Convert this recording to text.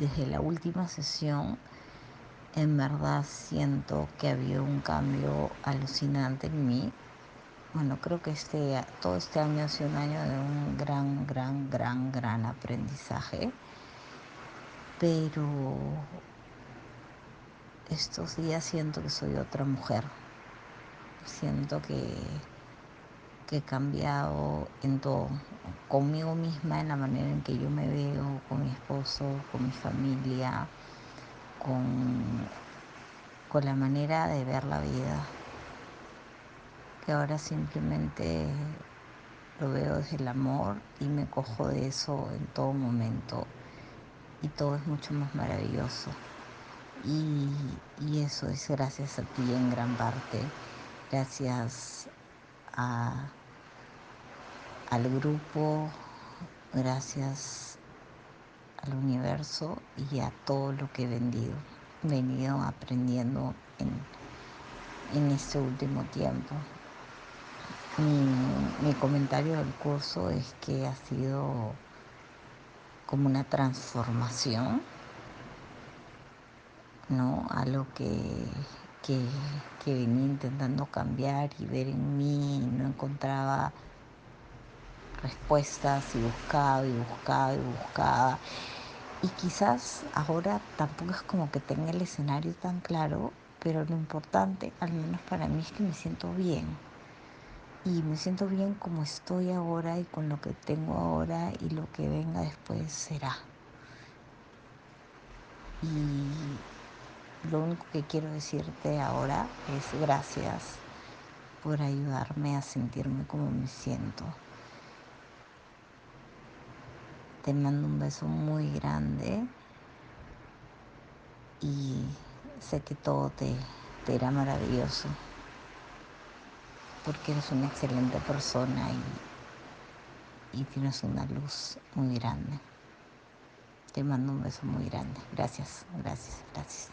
desde la última sesión en verdad siento que ha habido un cambio alucinante en mí. Bueno, creo que este, todo este año ha sido un año de un gran, gran, gran, gran aprendizaje. Pero estos días siento que soy otra mujer. Siento que, que he cambiado en todo, conmigo misma, en la manera en que yo me veo, con mi esposo, con mi familia, con, con la manera de ver la vida, que ahora simplemente lo veo desde el amor y me cojo de eso en todo momento. Y todo es mucho más maravilloso. Y, y eso es gracias a ti en gran parte, gracias a, al grupo, gracias al universo y a todo lo que he vendido, venido aprendiendo en, en este último tiempo. Mi, mi, comentario del curso es que ha sido como una transformación, ¿no? A lo que, que, que venía intentando cambiar y ver en mí, no encontraba respuestas y buscaba y buscaba y buscaba. Y quizás ahora tampoco es como que tenga el escenario tan claro, pero lo importante, al menos para mí, es que me siento bien. Y me siento bien como estoy ahora y con lo que tengo ahora y lo que venga después será. Y lo único que quiero decirte ahora es gracias por ayudarme a sentirme como me siento. Te mando un beso muy grande y sé que todo te, te irá maravilloso porque eres una excelente persona y, y tienes una luz muy grande. Te mando un beso muy grande. Gracias, gracias, gracias.